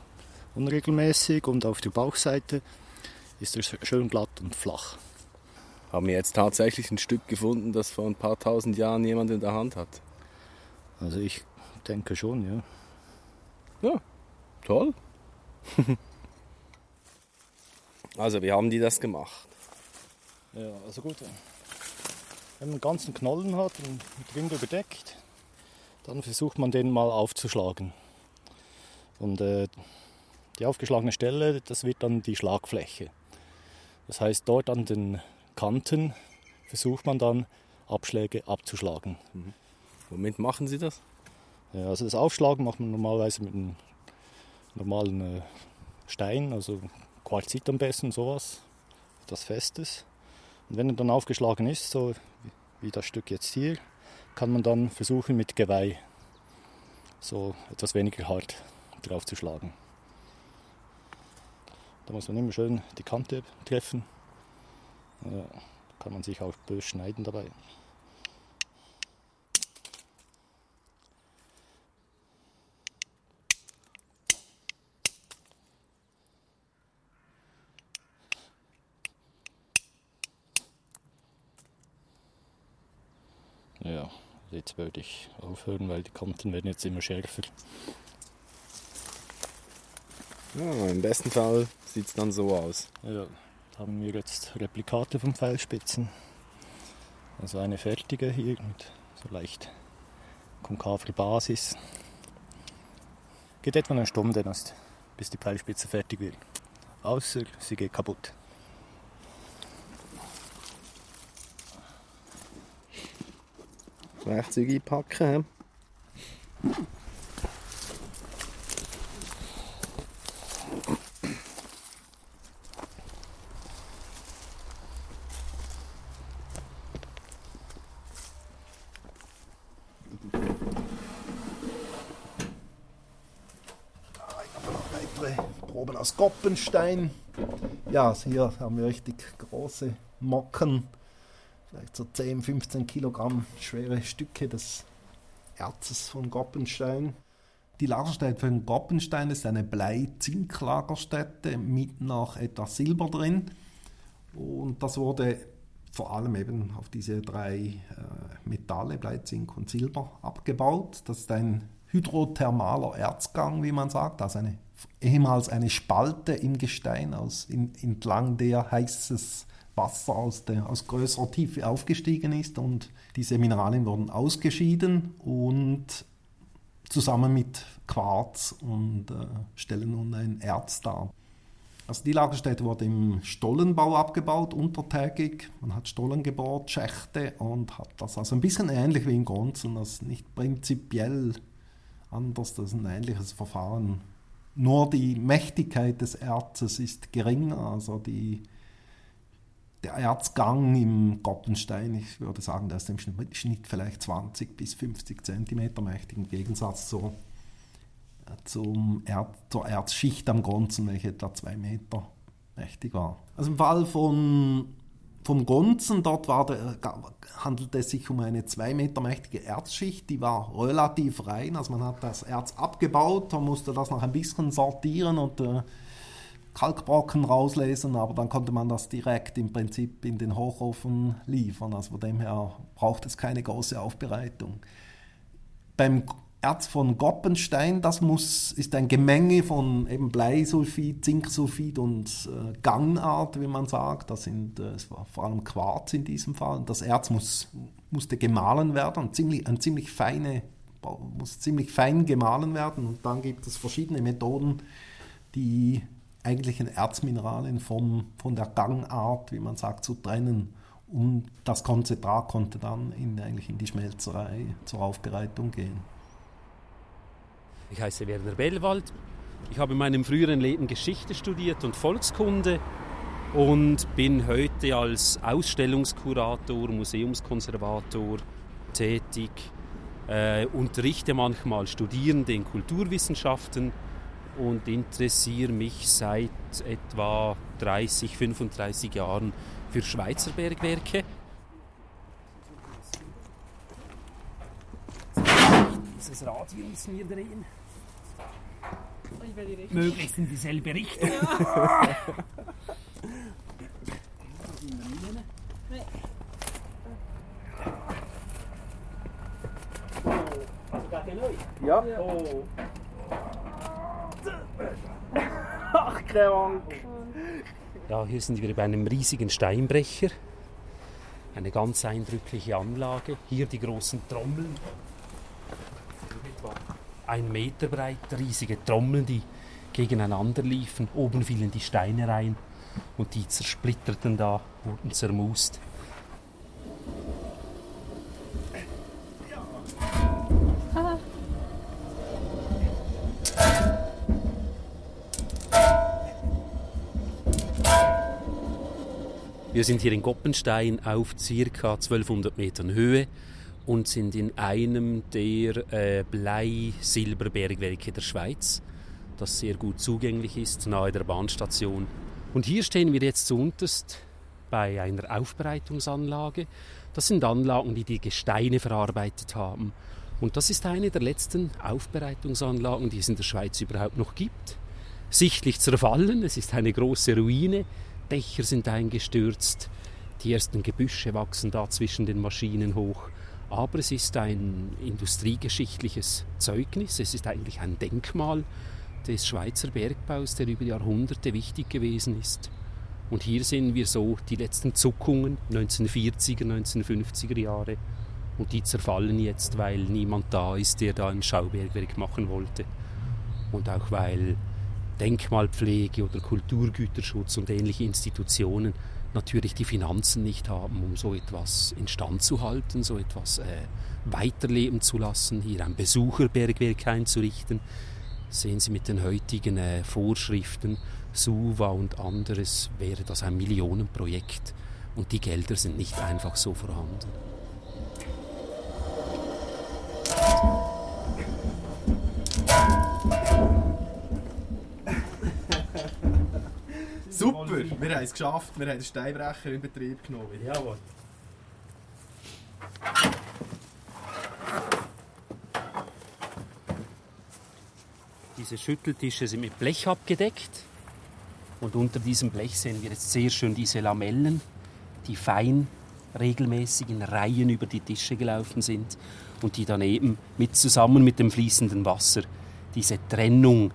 unregelmäßig und auf der Bauchseite ist er schön glatt und flach. Haben wir jetzt tatsächlich ein Stück gefunden, das vor ein paar tausend Jahren jemand in der Hand hat? Also ich denke schon, ja. Ja, toll. *laughs* also wie haben die das gemacht? Ja, also gut. Wenn man einen ganzen Knollen hat und mit Ring überdeckt, dann versucht man den mal aufzuschlagen. Und äh, die aufgeschlagene Stelle, das wird dann die Schlagfläche. Das heißt, dort an den Kanten versucht man dann Abschläge abzuschlagen. Mhm. Womit machen Sie das? Ja, also das Aufschlagen macht man normalerweise mit einem normalen äh, Stein, also Quarzit am besten, sowas, das Festes. Und wenn er dann aufgeschlagen ist, so wie das Stück jetzt hier, kann man dann versuchen mit Geweih so etwas weniger hart drauf zu schlagen. Da muss man immer schön die Kante treffen. Da kann man sich auch bös schneiden dabei. Ja, jetzt würde ich aufhören, weil die Kanten werden jetzt immer schärfer. Ja, Im besten Fall sieht es dann so aus. Ja, haben wir jetzt Replikate von Pfeilspitzen. Also eine fertige hier mit so leicht konkaver Basis. Geht etwa eine Stunde, bis die Pfeilspitze fertig wird. Außer sie geht kaputt. Werkzeuge einpacken. Proben aus Goppenstein. Ja, hier haben wir richtig große Mocken, so 10, 15 Kilogramm schwere Stücke des Erzes von Goppenstein. Die Lagerstätte von Goppenstein ist eine Blei-Zink-Lagerstätte mit noch etwas Silber drin. Und das wurde vor allem eben auf diese drei äh, Metalle, Blei, Zink und Silber, abgebaut. Das ist ein hydrothermaler Erzgang, wie man sagt, also eine, ehemals eine Spalte im Gestein, aus, in, entlang der heißes Wasser aus, der, aus größerer Tiefe aufgestiegen ist und diese Mineralien wurden ausgeschieden und zusammen mit Quarz und äh, stellen nun ein Erz dar. Also die Lagerstätte wurde im Stollenbau abgebaut, untertägig. Man hat Stollen gebohrt, Schächte und hat das also ein bisschen ähnlich wie in Gonzen, das nicht prinzipiell anders, das ist ein ähnliches Verfahren. Nur die Mächtigkeit des Erzes ist geringer, also die, der Erzgang im Goppenstein, ich würde sagen, der ist im Schnitt vielleicht 20 bis 50 Zentimeter mächtig, im Gegensatz zur, zum Erd, zur Erzschicht am Gonzen, welche etwa zwei Meter mächtig war. Also im Fall von vom Gonzen, dort war der, handelte es sich um eine zwei Meter mächtige Erzschicht, die war relativ rein, also man hat das Erz abgebaut, man musste das noch ein bisschen sortieren und äh, Kalkbrocken rauslesen, aber dann konnte man das direkt im Prinzip in den Hochofen liefern, also von dem her braucht es keine große Aufbereitung. Beim Erz von Goppenstein, das muss, ist ein Gemenge von eben Bleisulfid, Zinksulfid und äh, Gangart, wie man sagt. Das sind äh, vor allem Quarz in diesem Fall. Das Erz muss, musste gemahlen werden, ziemlich, ein ziemlich feine, muss ziemlich fein gemahlen werden. Und dann gibt es verschiedene Methoden, die eigentlichen Erzmineralien vom, von der Gangart, wie man sagt, zu trennen. Und das Konzentrat konnte dann in, eigentlich in die Schmelzerei zur Aufbereitung gehen. Ich heiße Werner Bellwald. Ich habe in meinem früheren Leben Geschichte studiert und Volkskunde und bin heute als Ausstellungskurator, Museumskonservator tätig, äh, unterrichte manchmal Studierende in Kulturwissenschaften und interessiere mich seit etwa 30, 35 Jahren für Schweizer Bergwerke. Dieses Radio müssen wir drehen. Möglichst in dieselbe Richtung. Ja. *laughs* Ja. Oh. Krank. Ja, hier sind wir bei einem riesigen Steinbrecher. Eine ganz eindrückliche Anlage. Hier die großen Trommeln ein Meter breit, riesige Trommeln, die gegeneinander liefen. Oben fielen die Steine rein und die zersplitterten da, wurden zermust. Wir sind hier in Goppenstein auf ca. 1200 Metern Höhe und sind in einem der äh, Blei-Silberbergwerke der Schweiz, das sehr gut zugänglich ist, nahe der Bahnstation. Und hier stehen wir jetzt zuunterst bei einer Aufbereitungsanlage. Das sind Anlagen, die die Gesteine verarbeitet haben. Und das ist eine der letzten Aufbereitungsanlagen, die es in der Schweiz überhaupt noch gibt. Sichtlich zerfallen, es ist eine große Ruine, Dächer sind eingestürzt, die ersten Gebüsche wachsen da zwischen den Maschinen hoch. Aber es ist ein industriegeschichtliches Zeugnis, es ist eigentlich ein Denkmal des Schweizer Bergbaus, der über Jahrhunderte wichtig gewesen ist. Und hier sehen wir so die letzten Zuckungen 1940er, 1950er Jahre. Und die zerfallen jetzt, weil niemand da ist, der da ein Schaubergwerk machen wollte. und auch weil Denkmalpflege oder Kulturgüterschutz und ähnliche Institutionen natürlich die Finanzen nicht haben, um so etwas instand zu halten, so etwas äh, weiterleben zu lassen, hier ein Besucherbergwerk einzurichten. Sehen Sie mit den heutigen äh, Vorschriften, SUVA und anderes, wäre das ein Millionenprojekt und die Gelder sind nicht einfach so vorhanden. Super, wir haben es geschafft. Wir haben den Steinbrecher in Betrieb genommen. Jawohl. Diese Schütteltische sind mit Blech abgedeckt. Und unter diesem Blech sehen wir jetzt sehr schön diese Lamellen, die fein regelmäßig in Reihen über die Tische gelaufen sind und die dann eben mit zusammen mit dem fließenden Wasser diese Trennung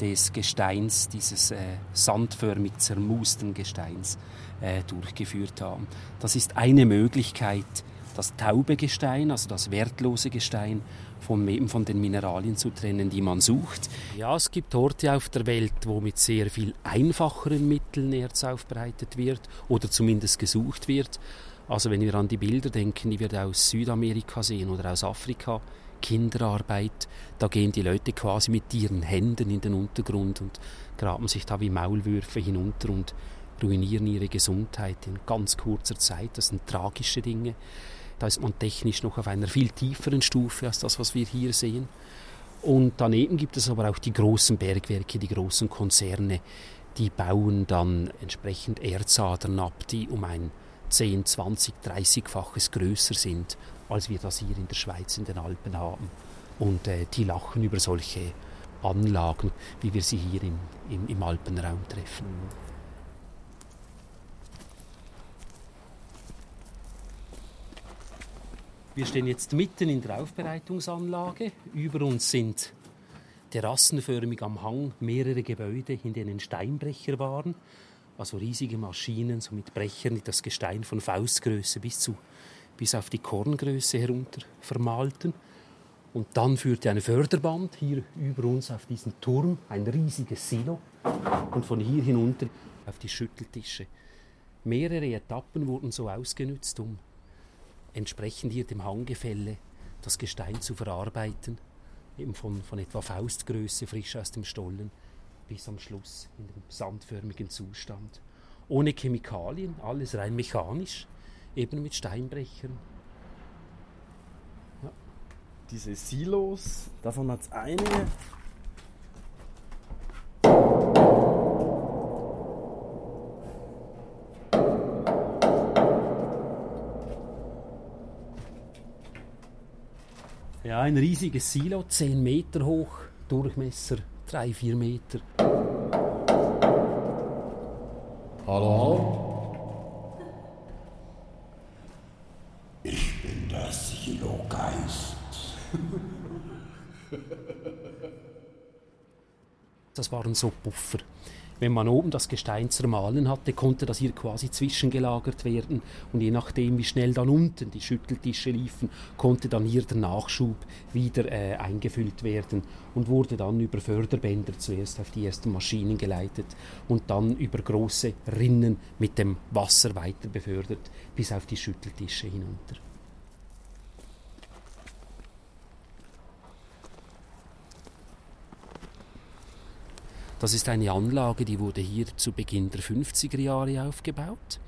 des Gesteins, dieses äh, sandförmig zermusten Gesteins äh, durchgeführt haben. Das ist eine Möglichkeit, das taube Gestein, also das wertlose Gestein, eben von den Mineralien zu trennen, die man sucht. Ja, es gibt Orte auf der Welt, wo mit sehr viel einfacheren Mitteln Erz aufbereitet wird oder zumindest gesucht wird. Also wenn wir an die Bilder denken, die wir aus Südamerika sehen oder aus Afrika, Kinderarbeit, da gehen die Leute quasi mit ihren Händen in den Untergrund und graben sich da wie Maulwürfe hinunter und ruinieren ihre Gesundheit in ganz kurzer Zeit. Das sind tragische Dinge. Da ist man technisch noch auf einer viel tieferen Stufe als das, was wir hier sehen. Und daneben gibt es aber auch die großen Bergwerke, die großen Konzerne, die bauen dann entsprechend Erzadern ab, die um ein 10, 20, 30-faches größer sind, als wir das hier in der Schweiz in den Alpen haben. Und äh, die lachen über solche Anlagen, wie wir sie hier im, im, im Alpenraum treffen. Wir stehen jetzt mitten in der Aufbereitungsanlage. Über uns sind terrassenförmig am Hang mehrere Gebäude, in denen Steinbrecher waren. Also riesige Maschinen, so mit Brechern, die das Gestein von Faustgröße bis, zu, bis auf die Korngröße herunter vermalten. Und dann führte eine Förderband hier über uns auf diesen Turm, ein riesiges Silo. Und von hier hinunter auf die Schütteltische. Mehrere Etappen wurden so ausgenutzt, um entsprechend hier dem Hanggefälle das Gestein zu verarbeiten, eben von, von etwa Faustgröße frisch aus dem Stollen bis am Schluss in dem sandförmigen Zustand. Ohne Chemikalien, alles rein mechanisch, eben mit Steinbrechern. Ja. Diese Silos, davon hat es einige. Ja, ein riesiges Silo, 10 Meter hoch, Durchmesser 3, 4 Meter. Hallo? Ich bin der Silo-Geist. Das waren so Puffer. Wenn man oben das Gestein zermahlen hatte, konnte das hier quasi zwischengelagert werden. Und je nachdem, wie schnell dann unten die Schütteltische liefen, konnte dann hier der Nachschub wieder äh, eingefüllt werden und wurde dann über Förderbänder zuerst auf die ersten Maschinen geleitet und dann über große Rinnen mit dem Wasser weiter befördert bis auf die Schütteltische hinunter. Das ist eine Anlage, die wurde hier zu Beginn der 50er Jahre aufgebaut,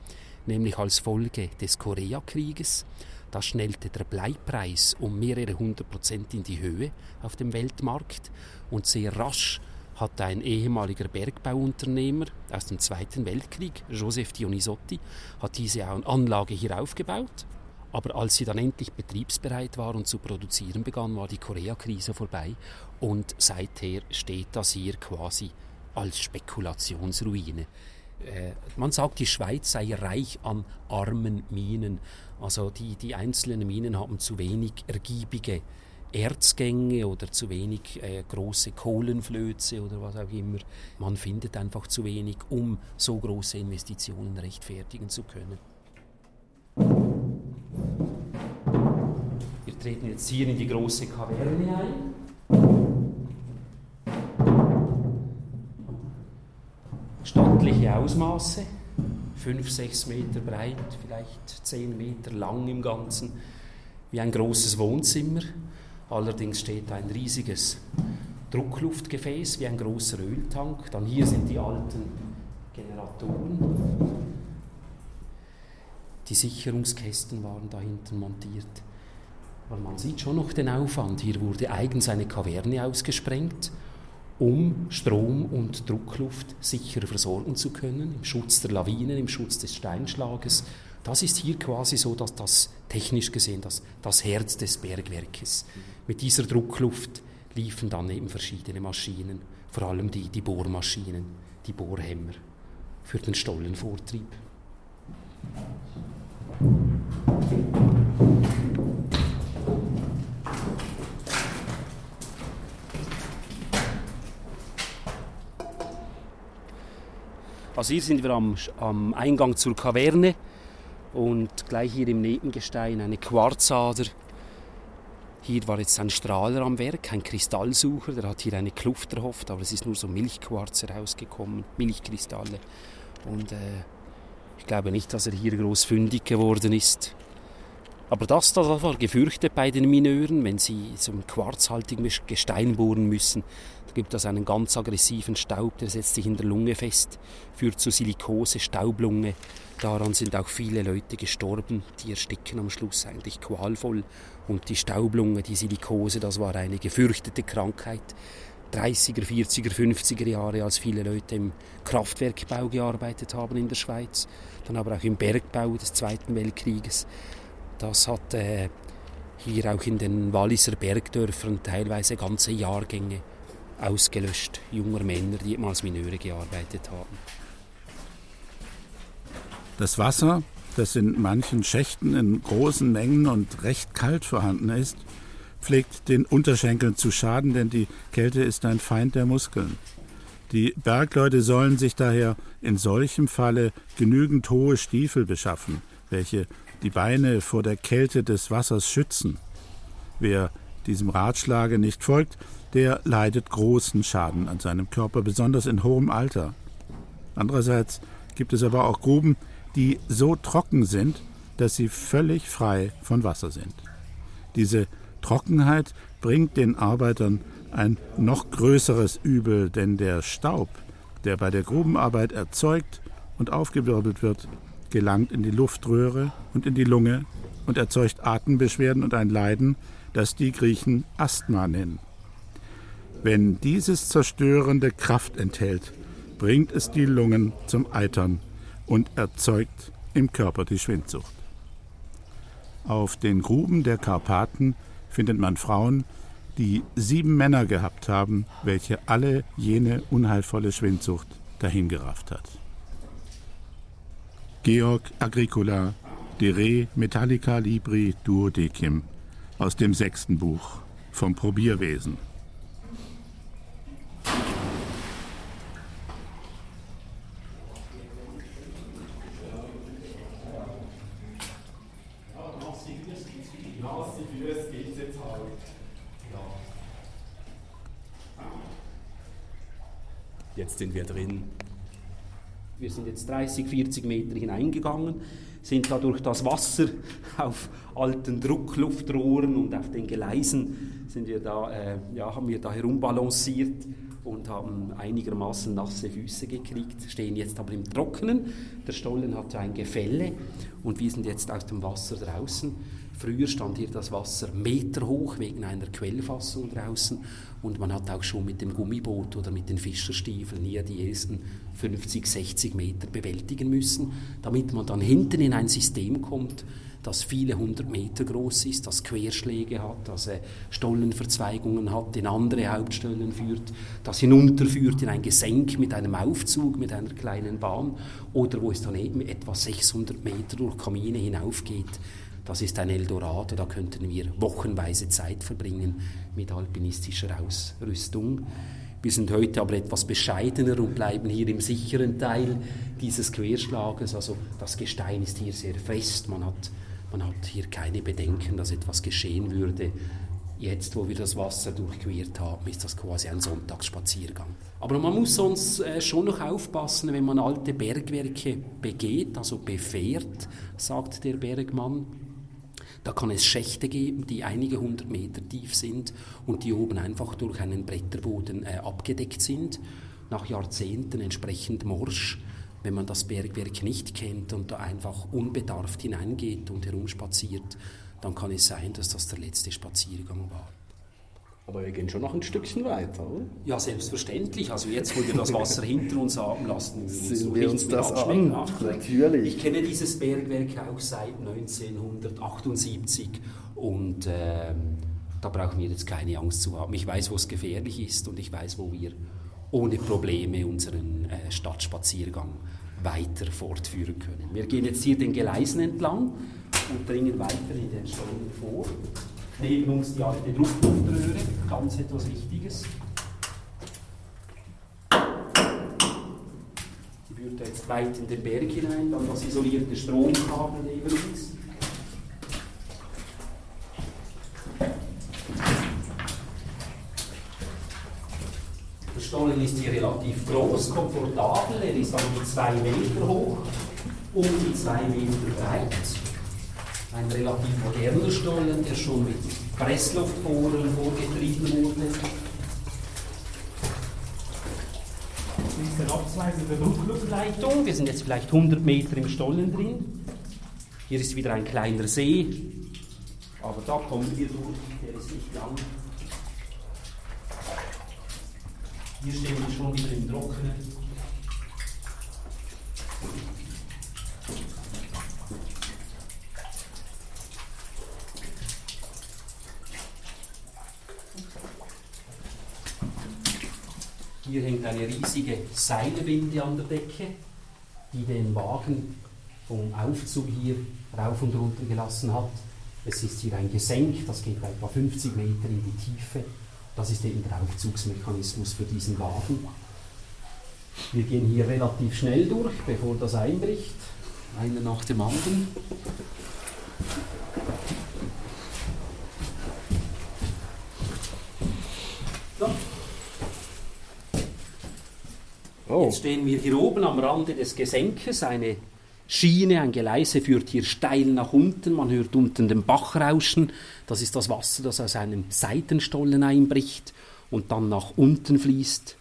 nämlich als Folge des Koreakrieges. Da schnellte der Bleipreis um mehrere hundert Prozent in die Höhe auf dem Weltmarkt und sehr rasch hat ein ehemaliger Bergbauunternehmer aus dem Zweiten Weltkrieg, Joseph Dionisotti, hat diese Anlage hier aufgebaut. Aber als sie dann endlich betriebsbereit war und zu produzieren begann, war die Koreakrise vorbei und seither steht das hier quasi als Spekulationsruine. Äh, man sagt, die Schweiz sei reich an armen Minen. Also die, die einzelnen Minen haben zu wenig ergiebige Erzgänge oder zu wenig äh, große Kohlenflöze oder was auch immer. Man findet einfach zu wenig, um so große Investitionen rechtfertigen zu können. Wir treten jetzt hier in die große Kaverne ein. Stattliche Ausmaße, 5, 6 Meter breit, vielleicht 10 Meter lang im Ganzen, wie ein großes Wohnzimmer. Allerdings steht ein riesiges Druckluftgefäß wie ein großer Öltank. Dann hier sind die alten Generatoren. Die Sicherungskästen waren da hinten montiert. Aber man sieht schon noch den Aufwand. Hier wurde eigens eine Kaverne ausgesprengt, um Strom und Druckluft sicher versorgen zu können, im Schutz der Lawinen, im Schutz des Steinschlages. Das ist hier quasi so, dass das technisch gesehen das, das Herz des Bergwerkes. Mit dieser Druckluft liefen dann eben verschiedene Maschinen, vor allem die, die Bohrmaschinen, die Bohrhämmer für den Stollenvortrieb. Also hier sind wir am, am Eingang zur Kaverne und gleich hier im Nebengestein eine Quarzader. Hier war jetzt ein Strahler am Werk, ein Kristallsucher, der hat hier eine Kluft erhofft, aber es ist nur so Milchquarz herausgekommen, Milchkristalle. Und äh, ich glaube nicht, dass er hier groß fündig geworden ist. Aber das, das war gefürchtet bei den Mineuren, wenn sie zum quarzhaltigen Gestein bohren müssen. Da gibt es einen ganz aggressiven Staub, der setzt sich in der Lunge fest, führt zu Silikose, Staublunge. Daran sind auch viele Leute gestorben, die ersticken am Schluss eigentlich qualvoll. Und die Staublunge, die Silikose, das war eine gefürchtete Krankheit. 30er, 40er, 50er Jahre, als viele Leute im Kraftwerkbau gearbeitet haben in der Schweiz, dann aber auch im Bergbau des Zweiten Weltkrieges. Das hat äh, hier auch in den Walliser Bergdörfern teilweise ganze Jahrgänge ausgelöscht, junger Männer, die als Mineure gearbeitet haben. Das Wasser, das in manchen Schächten in großen Mengen und recht kalt vorhanden ist, pflegt den Unterschenkeln zu schaden, denn die Kälte ist ein Feind der Muskeln. Die Bergleute sollen sich daher in solchem Falle genügend hohe Stiefel beschaffen, welche die Beine vor der Kälte des Wassers schützen. Wer diesem Ratschlage nicht folgt, der leidet großen Schaden an seinem Körper, besonders in hohem Alter. Andererseits gibt es aber auch Gruben, die so trocken sind, dass sie völlig frei von Wasser sind. Diese Trockenheit bringt den Arbeitern ein noch größeres Übel, denn der Staub, der bei der Grubenarbeit erzeugt und aufgewirbelt wird, gelangt in die Luftröhre und in die Lunge und erzeugt Atembeschwerden und ein Leiden, das die Griechen Asthma nennen. Wenn dieses zerstörende Kraft enthält, bringt es die Lungen zum Eitern und erzeugt im Körper die Schwindsucht. Auf den Gruben der Karpaten findet man Frauen, die sieben Männer gehabt haben, welche alle jene unheilvolle Schwindsucht dahingerafft hat. Georg Agricola, De Re Metallica Libri Duodecim aus dem sechsten Buch vom Probierwesen. Sind wir drin. Wir sind jetzt 30, 40 Meter hineingegangen, sind da durch das Wasser auf alten Druckluftrohren und auf den Gleisen sind wir da, äh, ja, haben wir da herumbalanciert und haben einigermaßen nasse Füße gekriegt, stehen jetzt aber im Trockenen. Der Stollen hatte ein Gefälle und wir sind jetzt aus dem Wasser draußen. Früher stand hier das Wasser meterhoch wegen einer Quellfassung draußen und man hat auch schon mit dem Gummiboot oder mit den Fischerstiefeln hier die ersten 50, 60 Meter bewältigen müssen, damit man dann hinten in ein System kommt, das viele hundert Meter groß ist, das Querschläge hat, das äh, Stollenverzweigungen hat, in andere Hauptstollen führt, das hinunterführt in ein Gesenk mit einem Aufzug, mit einer kleinen Bahn oder wo es dann eben etwa 600 Meter durch Kamine hinaufgeht. Das ist ein Eldorado, da könnten wir wochenweise Zeit verbringen mit alpinistischer Ausrüstung. Wir sind heute aber etwas bescheidener und bleiben hier im sicheren Teil dieses Querschlages. Also das Gestein ist hier sehr fest. Man hat, man hat hier keine Bedenken, dass etwas geschehen würde. Jetzt, wo wir das Wasser durchquert haben, ist das quasi ein Sonntagsspaziergang. Aber man muss sonst äh, schon noch aufpassen, wenn man alte Bergwerke begeht, also befährt, sagt der Bergmann. Da kann es Schächte geben, die einige hundert Meter tief sind und die oben einfach durch einen Bretterboden äh, abgedeckt sind, nach Jahrzehnten entsprechend morsch. Wenn man das Bergwerk nicht kennt und da einfach unbedarft hineingeht und herumspaziert, dann kann es sein, dass das der letzte Spaziergang war. Aber wir gehen schon noch ein Stückchen weiter, oder? Ja, selbstverständlich. Also jetzt, wo wir das Wasser hinter uns haben, lassen uns, Sehen wir uns das an. Natürlich. Ich kenne dieses Bergwerk auch seit 1978 und ähm, da brauchen wir jetzt keine Angst zu haben. Ich weiß, wo es gefährlich ist und ich weiß, wo wir ohne Probleme unseren äh, Stadtspaziergang weiter fortführen können. Wir gehen jetzt hier den Gleisen entlang und dringen weiter in den Stollen vor. Neben uns die alte Druckluftröhre, ganz etwas Wichtiges. Die führt jetzt weit in den Berg hinein, dann das isolierte Stromkabel neben uns. Der Stollen ist hier relativ groß, komfortabel, er ist die zwei Meter hoch, um die zwei Meter breit. Ein relativ moderner Stollen, der schon mit Pressluftbohren vorgetrieben wurde. Der Abzweiger der Druckluftleitung. Wir sind jetzt vielleicht 100 Meter im Stollen drin. Hier ist wieder ein kleiner See, aber da kommen wir durch, der ist nicht lang. Hier stehen wir schon wieder im Trockenen. Hier hängt riesige Seilwinde an der Decke, die den Wagen vom Aufzug hier rauf und runter gelassen hat. Es ist hier ein Gesenk, das geht etwa 50 Meter in die Tiefe. Das ist eben der Aufzugsmechanismus für diesen Wagen. Wir gehen hier relativ schnell durch, bevor das einbricht. Einer nach dem anderen. So. Oh. Jetzt stehen wir hier oben am Rande des Gesenkes. Eine Schiene, ein Geleise führt hier steil nach unten. Man hört unten den Bach rauschen. Das ist das Wasser, das aus einem Seitenstollen einbricht und dann nach unten fließt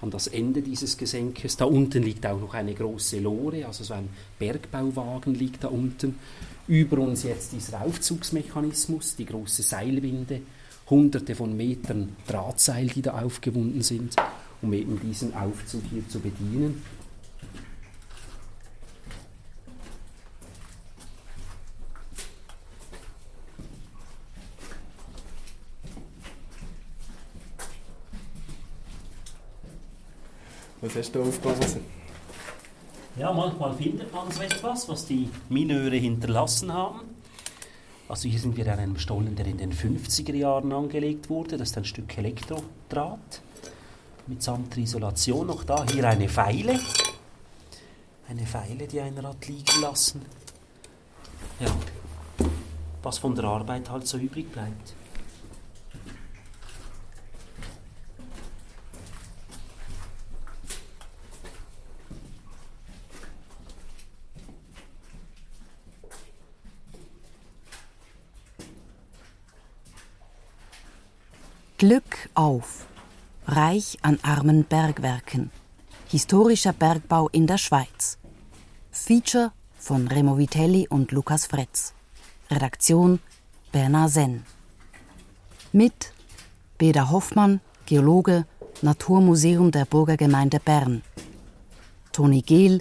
an das Ende dieses Gesenkes. Da unten liegt auch noch eine große Lore, also so ein Bergbauwagen liegt da unten. Über uns jetzt dieser Aufzugsmechanismus, die große Seilwinde, hunderte von Metern Drahtseil, die da aufgewunden sind, um eben diesen Aufzug hier zu bedienen. Was hast du aufgelassen? Ja, manchmal findet man so etwas, was die Mineure hinterlassen haben. Also hier sind wir an einem Stollen, der in den 50er Jahren angelegt wurde. Das ist ein Stück Elektrodraht mitsamt der Isolation noch da. Hier eine Feile. Eine Feile, die einer hat liegen lassen. Ja, was von der Arbeit halt so übrig bleibt. Glück auf. Reich an armen Bergwerken. Historischer Bergbau in der Schweiz. Feature von Remo Vitelli und Lukas Fretz. Redaktion Bernard Senn. Mit Beda Hoffmann, Geologe, Naturmuseum der Burgergemeinde Bern. Toni Gehl,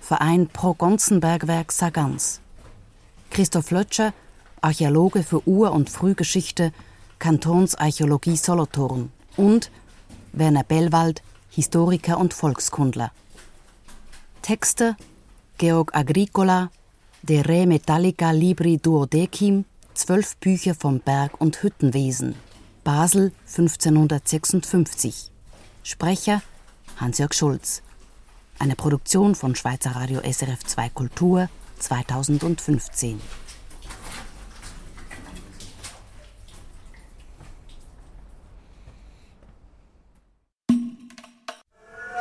Verein Pro Gonzenbergwerk Sagans. Christoph Lötscher, Archäologe für Ur- und Frühgeschichte, Kantonsarchäologie Solothurn und Werner Bellwald, Historiker und Volkskundler. Texte Georg Agricola, De Re Metallica Libri Duodecim, zwölf Bücher vom Berg- und Hüttenwesen, Basel 1556. Sprecher Hans-Jörg Schulz. Eine Produktion von Schweizer Radio SRF 2 Kultur 2015.